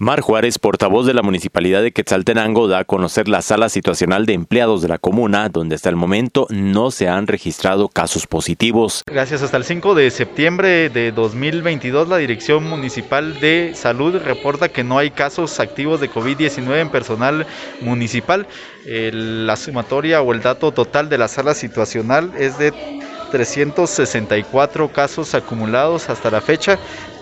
Mar Juárez, portavoz de la Municipalidad de Quetzaltenango, da a conocer la sala situacional de empleados de la comuna, donde hasta el momento no se han registrado casos positivos. Gracias. Hasta el 5 de septiembre de 2022, la Dirección Municipal de Salud reporta que no hay casos activos de COVID-19 en personal municipal. la sumatoria o el dato total de la sala situacional es de 364 casos acumulados hasta la fecha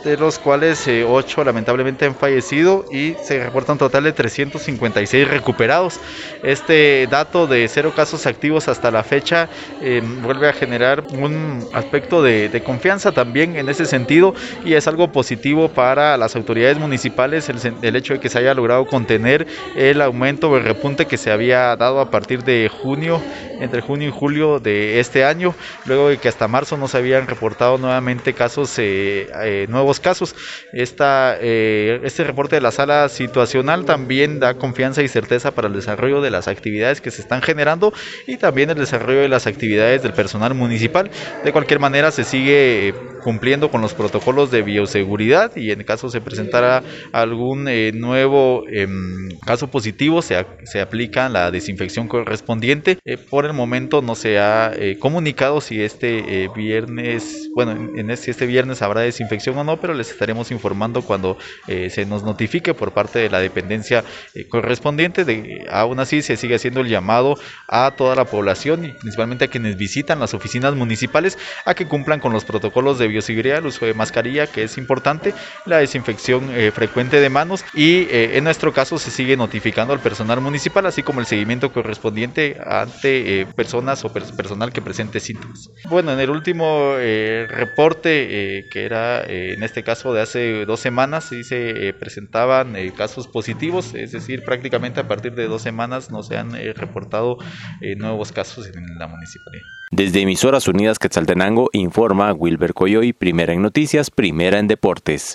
de los cuales 8 eh, lamentablemente han fallecido y se reporta un total de 356 recuperados. Este dato de cero casos activos hasta la fecha eh, vuelve a generar un aspecto de, confianza también en ese sentido y es algo positivo para las autoridades municipales el, hecho de que se haya logrado contener el aumento o el repunte que se había dado a partir de junio, entre junio y julio de este año, luego de que hasta marzo no se habían reportado nuevamente casos eh, nuevos casos. Esta, eh, este reporte de la sala situacional también da confianza y certeza para el desarrollo de las actividades que se están generando y también el desarrollo de las actividades del personal municipal. De cualquier manera se sigue cumpliendo con los protocolos de bioseguridad y en caso se presentara algún eh, nuevo em, caso positivo se, aplica la desinfección correspondiente. Eh, por el momento no se ha eh, comunicado si este viernes, bueno, en este, este, viernes habrá desinfección o no, pero les estaremos informando cuando se nos notifique por parte de la dependencia correspondiente. De, aún así se sigue haciendo el llamado a toda la población y principalmente a quienes visitan las oficinas municipales a que cumplan con los protocolos de bioseguridad, el uso de mascarilla, que es importante, la desinfección eh, frecuente de manos y eh, en nuestro caso se sigue notificando al personal municipal, así como el seguimiento correspondiente ante eh, personas o personal que presente síntomas. Bueno, en el último reporte, que era en este caso de hace dos semanas, sí se presentaban casos positivos, es decir, prácticamente a partir de dos semanas no se han reportado nuevos casos en la municipalidad. Desde Emisoras Unidas Quetzaltenango informa Wilber Coyoy, primera en noticias, primera en deportes.